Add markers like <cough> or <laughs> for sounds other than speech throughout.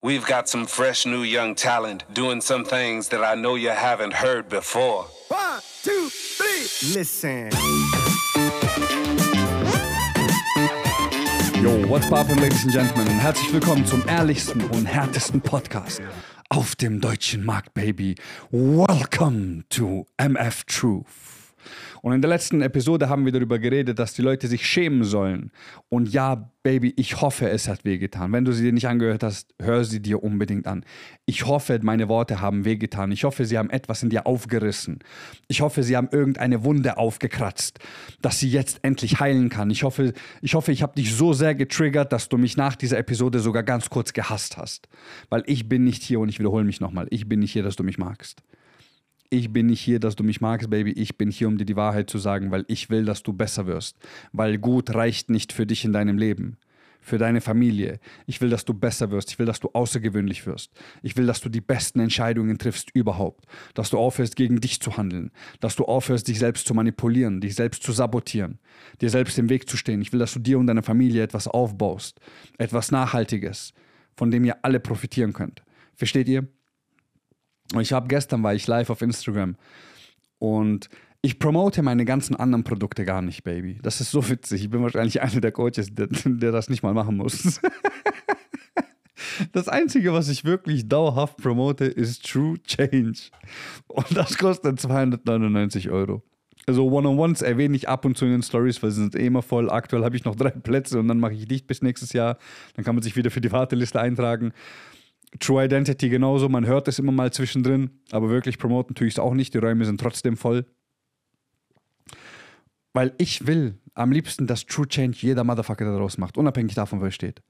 We've got some fresh new young talent doing some things that I know you haven't heard before. One, two, three. Listen. Yo, what's poppin', ladies and gentlemen? Herzlich willkommen zum ehrlichsten und härtesten Podcast auf dem deutschen Markt, Baby. Welcome to MF Truth. Und in der letzten Episode haben wir darüber geredet, dass die Leute sich schämen sollen. Und ja, Baby, ich hoffe, es hat wehgetan. Wenn du sie dir nicht angehört hast, hör sie dir unbedingt an. Ich hoffe, meine Worte haben wehgetan. Ich hoffe, sie haben etwas in dir aufgerissen. Ich hoffe, sie haben irgendeine Wunde aufgekratzt, dass sie jetzt endlich heilen kann. Ich hoffe, ich, hoffe, ich habe dich so sehr getriggert, dass du mich nach dieser Episode sogar ganz kurz gehasst hast. Weil ich bin nicht hier und ich wiederhole mich nochmal. Ich bin nicht hier, dass du mich magst ich bin nicht hier, dass du mich magst, Baby. Ich bin hier, um dir die Wahrheit zu sagen, weil ich will, dass du besser wirst. Weil gut reicht nicht für dich in deinem Leben. Für deine Familie. Ich will, dass du besser wirst. Ich will, dass du außergewöhnlich wirst. Ich will, dass du die besten Entscheidungen triffst überhaupt. Dass du aufhörst, gegen dich zu handeln. Dass du aufhörst, dich selbst zu manipulieren, dich selbst zu sabotieren, dir selbst im Weg zu stehen. Ich will, dass du dir und deiner Familie etwas aufbaust. Etwas Nachhaltiges, von dem ihr alle profitieren könnt. Versteht ihr? Und ich habe gestern war ich live auf Instagram und ich promote meine ganzen anderen Produkte gar nicht, Baby. Das ist so witzig. Ich bin wahrscheinlich <laughs> einer der Coaches, der, der das nicht mal machen muss. <laughs> Das Einzige, was ich wirklich dauerhaft promote, ist True Change. Und das kostet 299 Euro. Also One-on-Ones erwähne ich ab und zu in den Stories, weil sie sind eh immer voll. Aktuell habe ich noch drei Plätze und dann mache ich dicht bis nächstes Jahr. Dann kann man sich wieder für die Warteliste eintragen. True Identity genauso, man hört es immer mal zwischendrin, aber wirklich promoten tue ich es auch nicht. Die Räume sind trotzdem voll. Weil ich will am liebsten, dass True Change jeder Motherfucker daraus macht, unabhängig davon, wo er steht.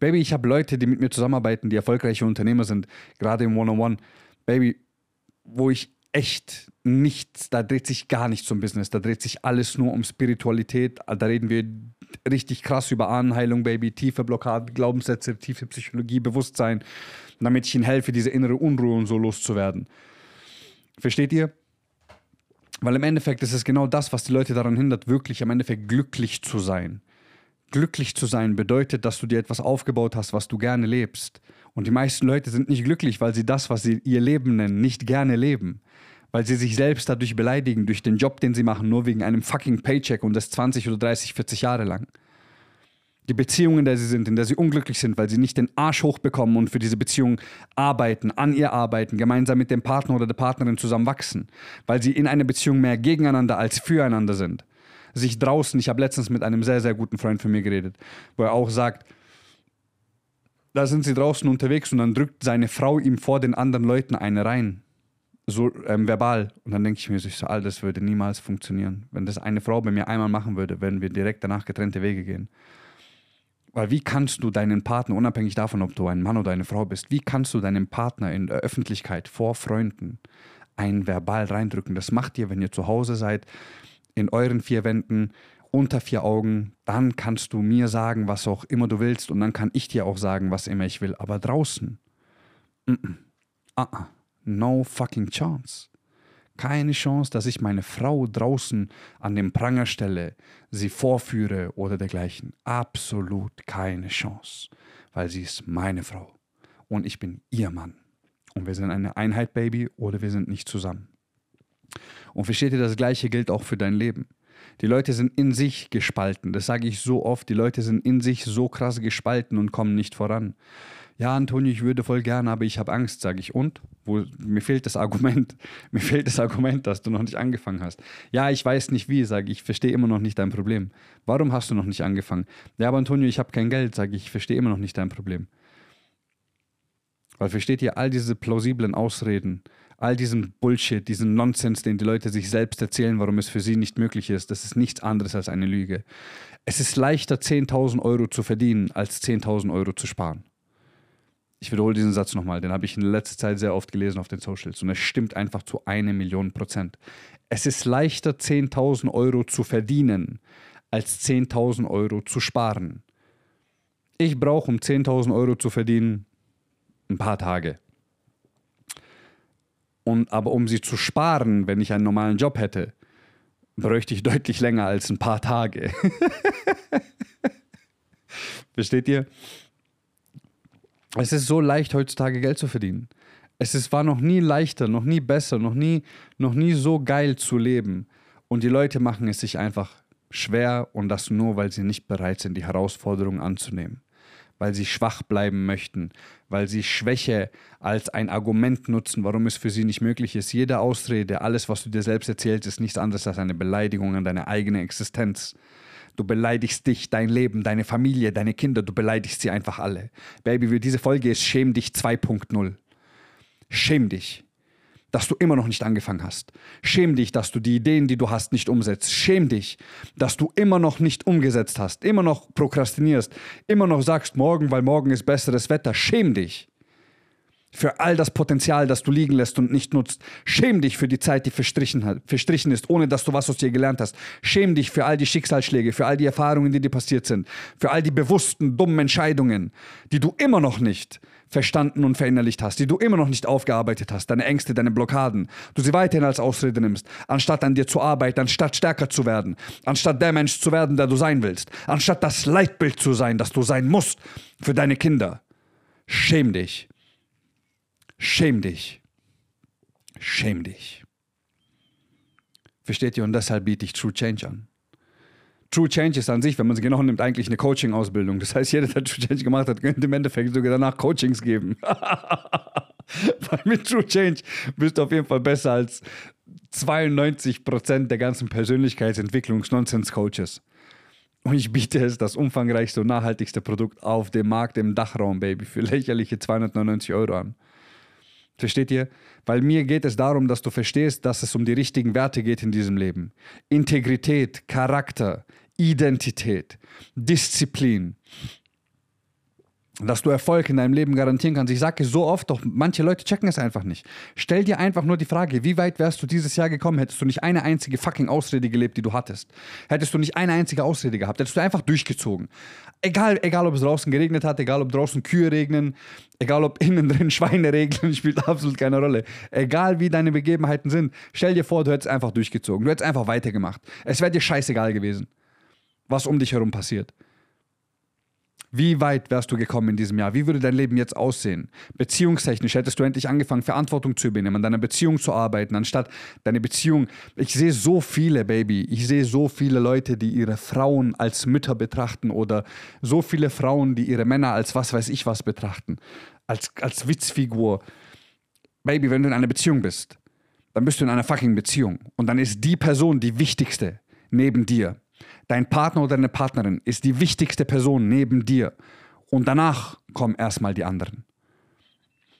Baby, ich habe Leute, die mit mir zusammenarbeiten, die erfolgreiche Unternehmer sind, gerade im One-on-One. Baby, wo ich echt nichts, da dreht sich gar nichts um Business, da dreht sich alles nur um Spiritualität. Da reden wir richtig krass über Ahnenheilung, Baby, tiefe Blockaden, Glaubenssätze, tiefe Psychologie, Bewusstsein, damit ich ihnen helfe, diese innere Unruhe und so loszuwerden. Versteht ihr? Weil im Endeffekt ist es genau das, was die Leute daran hindert, wirklich im Endeffekt glücklich zu sein. Glücklich zu sein bedeutet, dass du dir etwas aufgebaut hast, was du gerne lebst. Und die meisten Leute sind nicht glücklich, weil sie das, was sie ihr Leben nennen, nicht gerne leben weil sie sich selbst dadurch beleidigen, durch den Job, den sie machen, nur wegen einem fucking Paycheck und das 20 oder 30, 40 Jahre lang. Die Beziehung, in der sie sind, in der sie unglücklich sind, weil sie nicht den Arsch hochbekommen und für diese Beziehung arbeiten, an ihr arbeiten, gemeinsam mit dem Partner oder der Partnerin zusammen wachsen, weil sie in einer Beziehung mehr gegeneinander als füreinander sind. Sich draußen, ich habe letztens mit einem sehr, sehr guten Freund von mir geredet, wo er auch sagt, da sind sie draußen unterwegs und dann drückt seine Frau ihm vor den anderen Leuten eine rein so ähm, verbal. Und dann denke ich mir so, all das würde niemals funktionieren. Wenn das eine Frau bei mir einmal machen würde, würden wir direkt danach getrennte Wege gehen. Weil wie kannst du deinen Partner, unabhängig davon, ob du ein Mann oder eine Frau bist, wie kannst du deinem Partner in der Öffentlichkeit vor Freunden ein Verbal reindrücken? Das macht ihr, wenn ihr zu Hause seid, in euren vier Wänden, unter vier Augen. Dann kannst du mir sagen, was auch immer du willst und dann kann ich dir auch sagen, was immer ich will. Aber draußen, mm -mm. Uh -uh. No fucking chance. Keine Chance, dass ich meine Frau draußen an den Pranger stelle, sie vorführe oder dergleichen. Absolut keine Chance, weil sie ist meine Frau und ich bin ihr Mann. Und wir sind eine Einheit, Baby, oder wir sind nicht zusammen. Und versteht ihr, das Gleiche gilt auch für dein Leben. Die Leute sind in sich gespalten. Das sage ich so oft. Die Leute sind in sich so krass gespalten und kommen nicht voran ja, Antonio, ich würde voll gerne, aber ich habe Angst, sage ich. Und? Wo, mir fehlt das Argument. <laughs> Mir fehlt das Argument, dass du noch nicht angefangen hast. Ja, ich weiß nicht wie, sage ich. Ich verstehe immer noch nicht dein Problem. Warum hast du noch nicht angefangen? Ja, aber Antonio, ich habe kein Geld, sage ich. Ich verstehe immer noch nicht dein Problem. Weil versteht ihr all diese plausiblen Ausreden, all diesen Bullshit, diesen Nonsens, den die Leute sich selbst erzählen, warum es für sie nicht möglich ist, das ist nichts anderes als eine Lüge. Es ist leichter, 10.000 Euro zu verdienen, als 10.000 Euro zu sparen. Ich wiederhole diesen Satz nochmal, den habe ich in letzter Zeit sehr oft gelesen auf den Socials und es stimmt einfach zu einer Million Prozent. Es ist leichter, 10.000 Euro zu verdienen, als 10.000 Euro zu sparen. Ich brauche, um 10.000 Euro zu verdienen, ein paar Tage. Und, aber um sie zu sparen, wenn ich einen normalen Job hätte, bräuchte ich deutlich länger als ein paar Tage. <laughs> Versteht ihr? Es ist so leicht, heutzutage Geld zu verdienen. Es ist, war noch nie leichter, noch nie besser, noch nie, noch nie so geil zu leben. Und die Leute machen es sich einfach schwer und das nur, weil sie nicht bereit sind, die Herausforderungen anzunehmen. Weil sie schwach bleiben möchten, weil sie Schwäche als ein Argument nutzen, warum es für sie nicht möglich ist. Jede Ausrede, alles, was du dir selbst erzählst, ist nichts anderes als eine Beleidigung an deine eigene Existenz. Du beleidigst dich, dein Leben, deine Familie, deine Kinder, du beleidigst sie einfach alle. Baby, diese Folge ist Schäm dich 2.0. Schäm dich, dass du immer noch nicht angefangen hast. Schäm dich, dass du die Ideen, die du hast, nicht umsetzt. Schäm dich, dass du immer noch nicht umgesetzt hast, immer noch prokrastinierst, immer noch sagst, morgen, weil morgen ist besseres Wetter. Schäm dich für all das Potenzial, das du liegen lässt und nicht nutzt. Schäm dich für die Zeit, die verstrichen, hat, verstrichen ist, ohne dass du was aus dir gelernt hast. Schäm dich für all die Schicksalsschläge, für all die Erfahrungen, die dir passiert sind, für all die bewussten, dummen Entscheidungen, die du immer noch nicht verstanden und verinnerlicht hast, die du immer noch nicht aufgearbeitet hast, deine Ängste, deine Blockaden, du sie weiterhin als Ausrede nimmst, anstatt an dir zu arbeiten, anstatt stärker zu werden, anstatt der Mensch zu werden, der du sein willst, anstatt das Leitbild zu sein, das du sein musst für deine Kinder. Schäm dich. Schäm dich. Schäm dich. Versteht ihr? Und deshalb biete ich True Change an. True Change ist an sich, wenn man es genau nimmt, eigentlich eine Coaching-Ausbildung. Das heißt, jeder, der True Change gemacht hat, könnte im Endeffekt sogar danach Coachings geben. <laughs> Weil mit True Change bist du auf jeden Fall besser als 92% der ganzen Persönlichkeitsentwicklungs-Nonsense-Coaches. Und ich biete es, das umfangreichste und nachhaltigste Produkt auf dem Markt im Dachraum, Baby, für lächerliche 299 Euro an. Versteht ihr? Weil mir geht es darum, dass du verstehst, dass es um die richtigen Werte geht in diesem Leben. Integrität, Charakter, Identität, Disziplin. Dass du Erfolg in deinem Leben garantieren kannst. Ich sage es so oft, doch manche Leute checken es einfach nicht. Stell dir einfach nur die Frage, wie weit wärst du dieses Jahr gekommen, hättest du nicht eine einzige fucking Ausrede gelebt, die du hattest. Hättest du nicht eine einzige Ausrede gehabt, hättest du einfach durchgezogen. Egal, egal ob es draußen geregnet hat, egal ob draußen Kühe regnen, egal ob innen drin <laughs> Schweine regnen, spielt absolut keine Rolle. Egal wie deine Begebenheiten sind, stell dir vor, du hättest einfach durchgezogen. Du hättest einfach weitergemacht. Es wäre dir scheißegal gewesen, was um dich herum passiert. Wie weit wärst du gekommen in diesem Jahr? Wie würde dein Leben jetzt aussehen? Beziehungstechnisch hättest du endlich angefangen, Verantwortung zu übernehmen, an deiner Beziehung zu arbeiten, anstatt deine Beziehung. Ich sehe so viele, Baby, ich sehe so viele Leute, die ihre Frauen als Mütter betrachten oder so viele Frauen, die ihre Männer als was weiß ich was betrachten, als, als Witzfigur. Baby, wenn du in einer Beziehung bist, dann bist du in einer fucking Beziehung. Und dann ist die Person die wichtigste neben dir. Dein Partner oder deine Partnerin ist die wichtigste Person neben dir. Und danach kommen erstmal die anderen.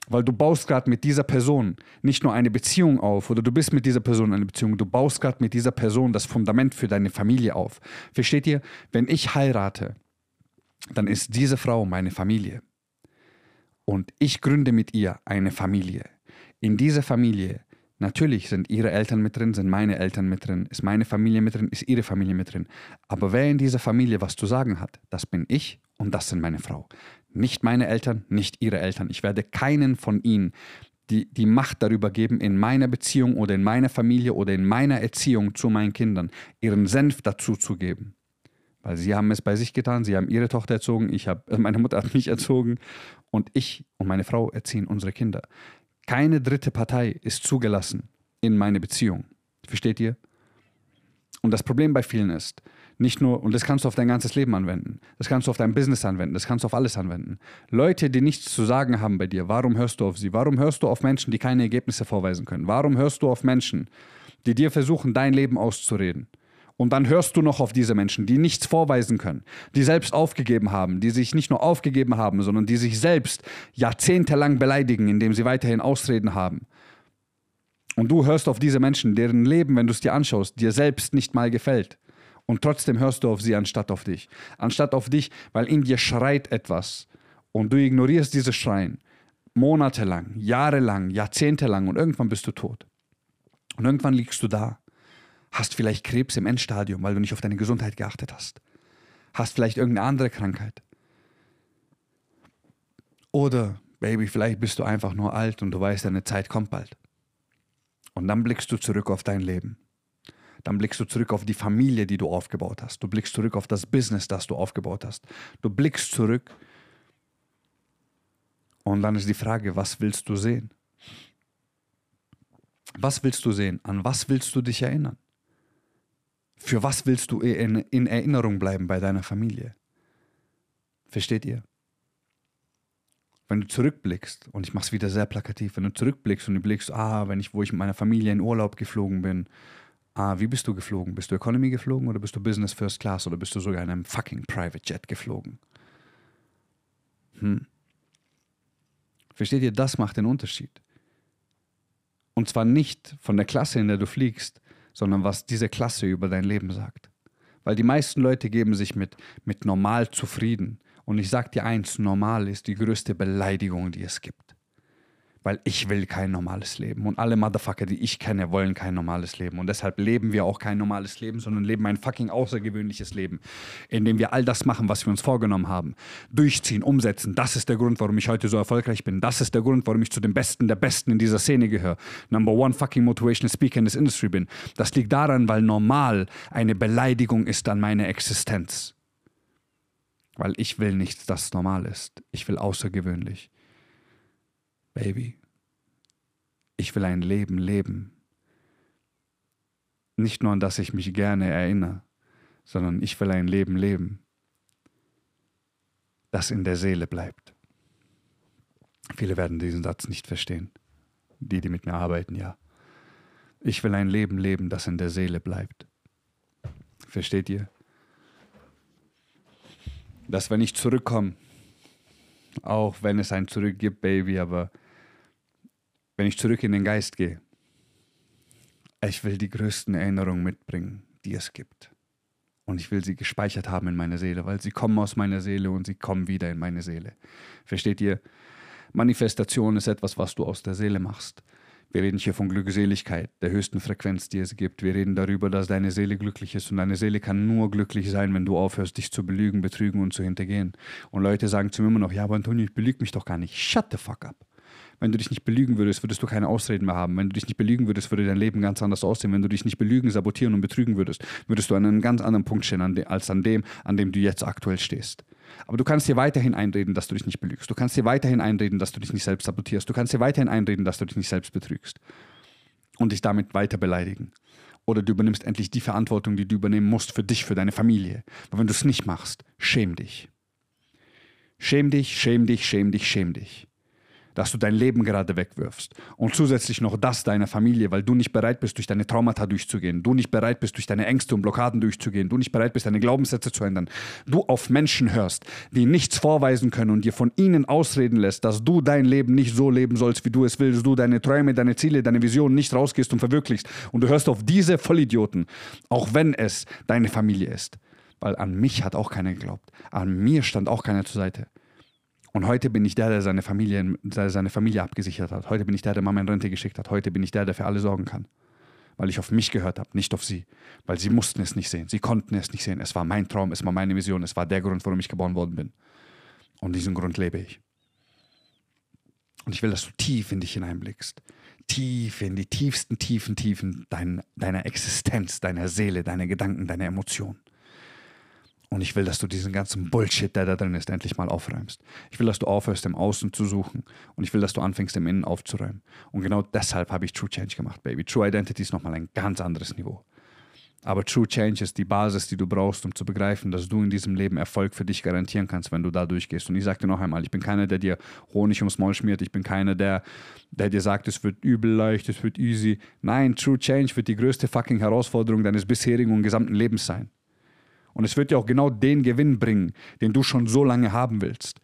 Weil du baust gerade mit dieser Person nicht nur eine Beziehung auf oder du bist mit dieser Person eine Beziehung, du baust gerade mit dieser Person das Fundament für deine Familie auf. Versteht ihr? Wenn ich heirate, dann ist diese Frau meine Familie. Und ich gründe mit ihr eine Familie. In dieser Familie Natürlich sind ihre Eltern mit drin, sind meine Eltern mit drin, ist meine Familie mit drin, ist ihre Familie mit drin. Aber wer in dieser Familie was zu sagen hat, das bin ich und das sind meine Frau. Nicht meine Eltern, nicht ihre Eltern. Ich werde keinen von ihnen die, die Macht darüber geben, in meiner Beziehung oder in meiner Familie oder in meiner Erziehung zu meinen Kindern ihren Senf dazu zu geben. Weil sie haben es bei sich getan, sie haben ihre Tochter erzogen, ich hab, <laughs> meine Mutter hat mich erzogen und ich und meine Frau erziehen unsere Kinder. Keine dritte Partei ist zugelassen in meine Beziehung. Versteht ihr? Und das Problem bei vielen ist, nicht nur, und das kannst du auf dein ganzes Leben anwenden, das kannst du auf dein Business anwenden, das kannst du auf alles anwenden. Leute, die nichts zu sagen haben bei dir, warum hörst du auf sie? Warum hörst du auf Menschen, die keine Ergebnisse vorweisen können? Warum hörst du auf Menschen, die dir versuchen, dein Leben auszureden? Und dann hörst du noch auf diese Menschen, die nichts vorweisen können, die selbst aufgegeben haben, die sich nicht nur aufgegeben haben, sondern die sich selbst jahrzehntelang beleidigen, indem sie weiterhin Ausreden haben. Und du hörst auf diese Menschen, deren Leben, wenn du es dir anschaust, dir selbst nicht mal gefällt. Und trotzdem hörst du auf sie anstatt auf dich. Anstatt auf dich, weil in dir schreit etwas. Und du ignorierst dieses Schreien. Monatelang, jahrelang, jahrzehntelang und irgendwann bist du tot. Und irgendwann liegst du da Hast vielleicht Krebs im Endstadium, weil du nicht auf deine Gesundheit geachtet hast. Hast vielleicht irgendeine andere Krankheit. Oder, Baby, vielleicht bist du einfach nur alt und du weißt, deine Zeit kommt bald. Und dann blickst du zurück auf dein Leben. Dann blickst du zurück auf die Familie, die du aufgebaut hast. Du blickst zurück auf das Business, das du aufgebaut hast. Du blickst zurück Und dann ist die Frage, was willst du sehen? Was willst du sehen? An was willst du dich erinnern? Für was willst du in, in Erinnerung bleiben bei deiner Familie? Versteht ihr? Wenn du zurückblickst, und ich mache es wieder sehr plakativ, wenn du zurückblickst und du blickst, ah, wenn ich, wo ich mit meiner Familie in Urlaub geflogen bin, ah, wie bist du geflogen? Bist du Economy geflogen oder bist du Business First Class oder bist du sogar in einem fucking Private Jet geflogen? Hm. Versteht ihr, das macht den Unterschied. Und zwar nicht von der Klasse, in der du fliegst, sondern was diese Klasse über dein Leben sagt. Weil die meisten Leute geben sich mit, mit normal zufrieden. Und ich sag dir eins, normal ist die größte Beleidigung, die es gibt weil ich will kein normales Leben. Und alle Motherfucker, die ich kenne, wollen kein normales Leben. Und deshalb leben wir auch kein normales Leben, sondern leben ein fucking außergewöhnliches Leben, in dem wir all das machen, was wir uns vorgenommen haben. Durchziehen, umsetzen. Das ist der Grund, warum ich heute so erfolgreich bin. Das ist der Grund, warum ich zu den Besten der Besten in dieser Szene gehöre. Number one fucking motivational speaker in this industry bin. Das liegt daran, weil normal eine Beleidigung ist an meine Existenz. Weil ich will nichts, das normal ist. Ich will außergewöhnlich. Baby, ich will ein Leben leben. Nicht nur an das ich mich gerne erinnere, sondern ich will ein Leben leben, das in der Seele bleibt. Viele werden diesen Satz nicht verstehen. Die, die mit mir arbeiten, ja. Ich will ein Leben leben, das in der Seele bleibt. Versteht ihr? Dass wenn ich zurückkomme, auch wenn es ein Zurück gibt, Baby, aber wenn ich zurück in den Geist gehe, ich will die größten Erinnerungen mitbringen, die es gibt. Und ich will sie gespeichert haben in meiner Seele, weil sie kommen aus meiner Seele und sie kommen wieder in meine Seele. Versteht ihr? Manifestation ist etwas, was du aus der Seele machst. Wir reden hier von Glückseligkeit, der höchsten Frequenz, die es gibt. Wir reden darüber, dass deine Seele glücklich ist und deine Seele kann nur glücklich sein, wenn du aufhörst, dich zu belügen, betrügen und zu hintergehen. Und Leute sagen zu mir immer noch, ja, aber Antonio, ich belüge mich doch gar nicht. Shut the fuck up. Wenn du dich nicht belügen würdest, würdest du keine Ausreden mehr haben. Wenn du dich nicht belügen würdest, würde dein Leben ganz anders aussehen. Wenn du dich nicht belügen, sabotieren und betrügen würdest, würdest du an einem ganz anderen Punkt stehen als an dem, an dem du jetzt aktuell stehst. Aber du kannst dir weiterhin einreden, dass du dich nicht belügst. Du kannst dir weiterhin einreden, dass du dich nicht selbst sabotierst. Du kannst dir weiterhin einreden, dass du dich nicht selbst betrügst. Und dich damit weiter beleidigen. Oder du übernimmst endlich die Verantwortung, die du übernehmen musst für dich, für deine Familie. Aber wenn du es nicht machst, schäm dich. Schäm dich, schäm dich, schäm dich, schäm dich dass du dein Leben gerade wegwirfst. Und zusätzlich noch das deiner Familie, weil du nicht bereit bist, durch deine Traumata durchzugehen. Du nicht bereit bist, durch deine Ängste und Blockaden durchzugehen. Du nicht bereit bist, deine Glaubenssätze zu ändern. Du auf Menschen hörst, die nichts vorweisen können und dir von ihnen ausreden lässt, dass du dein Leben nicht so leben sollst, wie du es willst. Du deine Träume, deine Ziele, deine Visionen nicht rausgehst und verwirklichst. Und du hörst auf diese Vollidioten, auch wenn es deine Familie ist. Weil an mich hat auch keiner geglaubt. An mir stand auch keiner zur Seite. Und heute bin ich der, der seine Familie, der seine Familie abgesichert hat. Heute bin ich der, der Mama in Rente geschickt hat. Heute bin ich der, der für alle sorgen kann. Weil ich auf mich gehört habe, nicht auf sie. Weil sie mussten es nicht sehen. Sie konnten es nicht sehen. Es war mein Traum, es war meine Vision, es war der Grund, warum ich geboren worden bin. Und diesen Grund lebe ich. Und ich will, dass du tief in dich hineinblickst. Tief in die tiefsten, tiefen, tiefen dein, deiner Existenz, deiner Seele, deiner Gedanken, deiner Emotionen. Und ich will, dass du diesen ganzen Bullshit, der da drin ist, endlich mal aufräumst. Ich will, dass du aufhörst, im Außen zu suchen. Und ich will, dass du anfängst, im Innen aufzuräumen. Und genau deshalb habe ich True Change gemacht, Baby. True Identity ist nochmal ein ganz anderes Niveau. Aber True Change ist die Basis, die du brauchst, um zu begreifen, dass du in diesem Leben Erfolg für dich garantieren kannst, wenn du da durchgehst. Und ich sage dir noch einmal, ich bin keiner, der dir Honig ums Maul schmiert. Ich bin keiner, der, der dir sagt, es wird übel leicht, es wird easy. Nein, True Change wird die größte fucking Herausforderung deines bisherigen und gesamten Lebens sein. Und es wird dir auch genau den Gewinn bringen, den du schon so lange haben willst.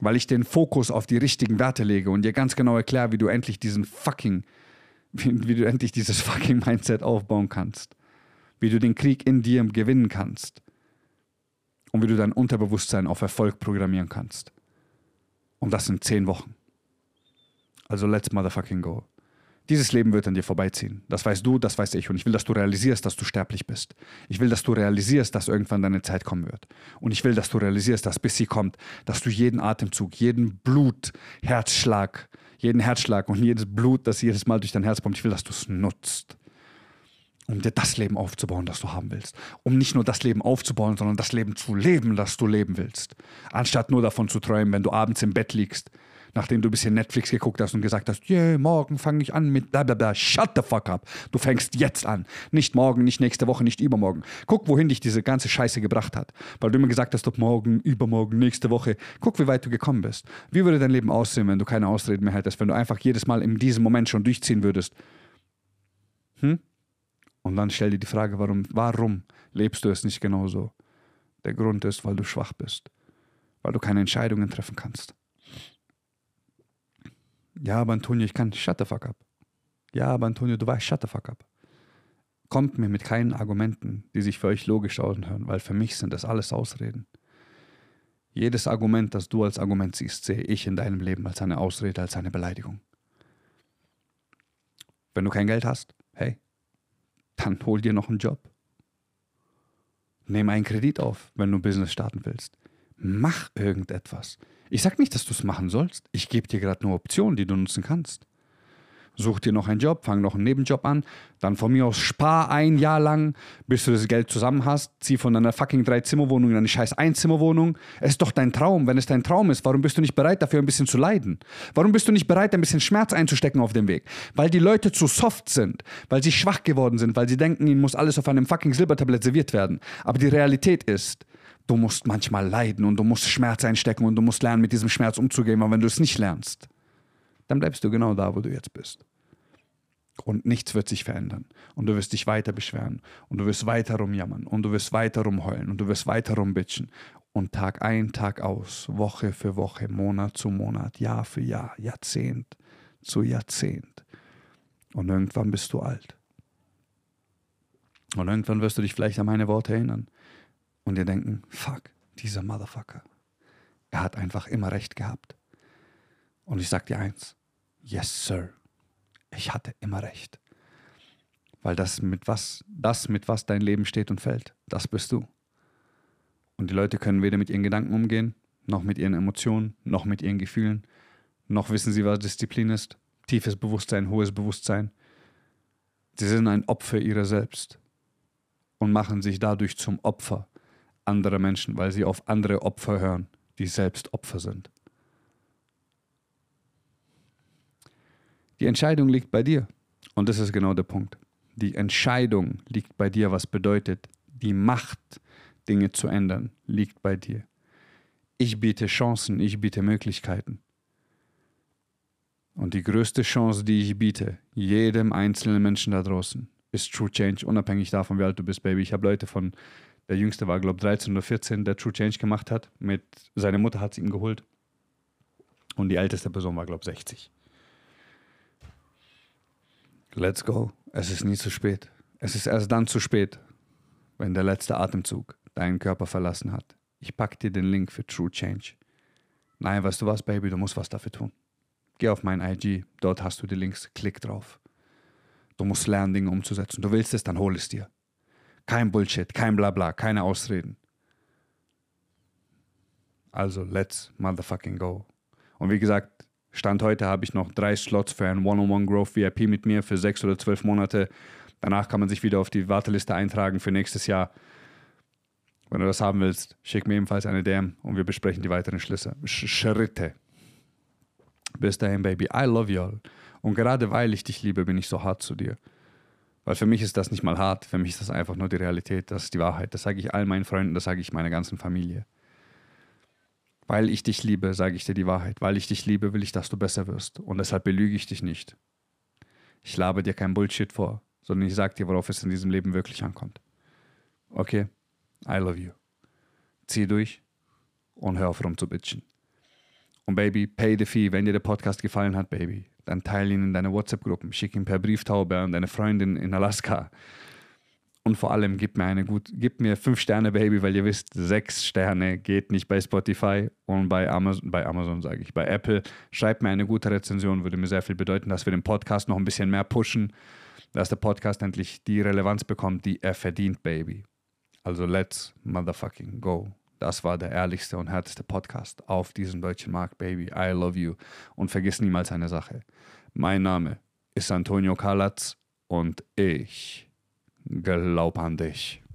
Weil ich den Fokus auf die richtigen Werte lege und dir ganz genau erkläre, wie du endlich diesen fucking, wie, wie du endlich dieses fucking Mindset aufbauen kannst. Wie du den Krieg in dir gewinnen kannst. Und wie du dein Unterbewusstsein auf Erfolg programmieren kannst. Und das in zehn Wochen. Also let's motherfucking go. Dieses Leben wird an dir vorbeiziehen. Das weißt du, das weiß ich. Und ich will, dass du realisierst, dass du sterblich bist. Ich will, dass du realisierst, dass irgendwann deine Zeit kommen wird. Und ich will, dass du realisierst, dass bis sie kommt, dass du jeden Atemzug, jeden Blut, Herzschlag, jeden Herzschlag und jedes Blut, das jedes Mal durch dein Herz kommt, ich will, dass du es nutzt. Um dir das Leben aufzubauen, das du haben willst. Um nicht nur das Leben aufzubauen, sondern das Leben zu leben, das du leben willst. Anstatt nur davon zu träumen, wenn du abends im Bett liegst Nachdem du ein bisschen Netflix geguckt hast und gesagt hast, yeah, morgen fange ich an mit bla bla bla. Shut the fuck up. Du fängst jetzt an. Nicht morgen, nicht nächste Woche, nicht übermorgen. Guck, wohin dich diese ganze Scheiße gebracht hat. Weil du immer gesagt hast, ob morgen, übermorgen, nächste Woche. Guck, wie weit du gekommen bist. Wie würde dein Leben aussehen, wenn du keine Ausreden mehr hättest, wenn du einfach jedes Mal in diesem Moment schon durchziehen würdest? Hm? Und dann stell dir die Frage, warum, warum lebst du es nicht genauso? Der Grund ist, weil du schwach bist. Weil du keine Entscheidungen treffen kannst. Ja, aber Antonio, ich kann shut the fuck up. Ja, aber Antonio, du weißt, shut the fuck up. Kommt mir mit keinen Argumenten, die sich für euch logisch anhören, weil für mich sind das alles Ausreden. Jedes Argument, das du als Argument siehst, sehe ich in deinem Leben als eine Ausrede, als eine Beleidigung. Wenn du kein Geld hast, hey, dann hol dir noch einen Job. Nimm einen Kredit auf, wenn du Business starten willst. Mach irgendetwas. Ich sag nicht, dass du es machen sollst. Ich gebe dir gerade nur Optionen, die du nutzen kannst. Such dir noch einen Job, fang noch einen Nebenjob an, dann von mir aus spar ein Jahr lang, bis du das Geld zusammen hast, zieh von deiner fucking Drei-Zimmer-Wohnung in eine scheiß Einzimmerwohnung. Es ist doch dein Traum. Wenn es dein Traum ist, warum bist du nicht bereit, dafür ein bisschen zu leiden? Warum bist du nicht bereit, ein bisschen Schmerz einzustecken auf dem Weg? Weil die Leute zu soft sind, weil sie schwach geworden sind, weil sie denken, ihnen muss alles auf einem fucking Silbertablett serviert werden. Aber die Realität ist, du musst manchmal leiden und du musst Schmerz einstecken und du musst lernen, mit diesem Schmerz umzugehen. Aber wenn du es nicht lernst, dann bleibst du genau da, wo du jetzt bist. Und nichts wird sich verändern. Und du wirst dich weiter beschweren. Und du wirst weiter rumjammern. Und du wirst weiter rumheulen. Und du wirst weiter rumbitchen. Und Tag ein, Tag aus, Woche für Woche, Monat zu Monat, Jahr für Jahr, Jahrzehnt zu Jahrzehnt. Und irgendwann bist du alt. Und irgendwann wirst du dich vielleicht an meine Worte erinnern. Und dir denken, fuck, dieser Motherfucker. Er hat einfach immer recht gehabt. Und ich sag dir eins, yes, sir ich hatte immer recht. Weil das mit was, das mit was dein Leben steht und fällt, das bist du. Und die Leute können weder mit ihren Gedanken umgehen, noch mit ihren Emotionen, noch mit ihren Gefühlen, noch wissen sie, was Disziplin ist. Tiefes Bewusstsein, hohes Bewusstsein. Sie sind ein Opfer ihrer selbst und machen sich dadurch zum Opfer anderer Menschen, weil sie auf andere Opfer hören, die selbst Opfer sind. Die Entscheidung liegt bei dir. Und das ist genau der Punkt. Die Entscheidung liegt bei dir, was bedeutet, die Macht, Dinge zu ändern, liegt bei dir. Ich biete Chancen, ich biete Möglichkeiten. Und die größte Chance, die ich biete, jedem einzelnen Menschen da draußen, ist True Change, unabhängig davon, wie alt du bist, Baby. Ich habe Leute von, der Jüngste war, glaube ich, 13 oder 14, der True Change gemacht hat. Mit, seine Mutter hat es ihm geholt. Und die älteste Person war, glaube ich, 60. Let's go. Es ist nie zu spät. Es ist erst dann zu spät, wenn der letzte Atemzug deinen Körper verlassen hat. Ich pack dir den Link für True Change. Nein, weißt du was, Baby, du musst was dafür tun. Geh auf mein IG, dort hast du die Links, klick drauf. Du musst lernen, Dinge umzusetzen. Du willst es, dann hol es dir. Kein Bullshit, kein Blabla, keine Ausreden. Also, let's motherfucking go. Und wie gesagt, Stand heute habe ich noch drei Slots für ein One-on-One Growth VIP mit mir für sechs oder zwölf Monate. Danach kann man sich wieder auf die Warteliste eintragen für nächstes Jahr. Wenn du das haben willst, schick mir ebenfalls eine DM und wir besprechen die weiteren Schlüsse, Sch Schritte. Bis dahin, Baby. I love you all. Und gerade weil ich dich liebe, bin ich so hart zu dir. Weil für mich ist das nicht mal hart, für mich ist das einfach nur die Realität, das ist die Wahrheit. Das sage ich all meinen Freunden, das sage ich meiner ganzen Familie. Weil ich dich liebe, sage ich dir die Wahrheit. Weil ich dich liebe, will ich, dass du besser wirst. Und deshalb belüge ich dich nicht. Ich labe dir kein Bullshit vor, sondern ich sage dir, worauf es in diesem Leben wirklich ankommt. Okay? I love you. Zieh durch und hör auf rumzubitchen. Und Baby, pay the fee. Wenn dir der Podcast gefallen hat, Baby, dann teile ihn in deine WhatsApp-Gruppen. Schick ihn per Brieftaube an deine Freundin in Alaska. Und vor allem gib mir eine gut, gib mir fünf Sterne, Baby, weil ihr wisst, sechs Sterne geht nicht bei Spotify und bei Amazon, bei Amazon sage ich, bei Apple. Schreibt mir eine gute Rezension, würde mir sehr viel bedeuten, dass wir den Podcast noch ein bisschen mehr pushen, dass der Podcast endlich die Relevanz bekommt, die er verdient, Baby. Also let's motherfucking go. Das war der ehrlichste und härteste Podcast auf diesem deutschen Markt, Baby. I love you. Und vergiss niemals eine Sache. Mein Name ist Antonio Kalatz und ich Glaub an dich.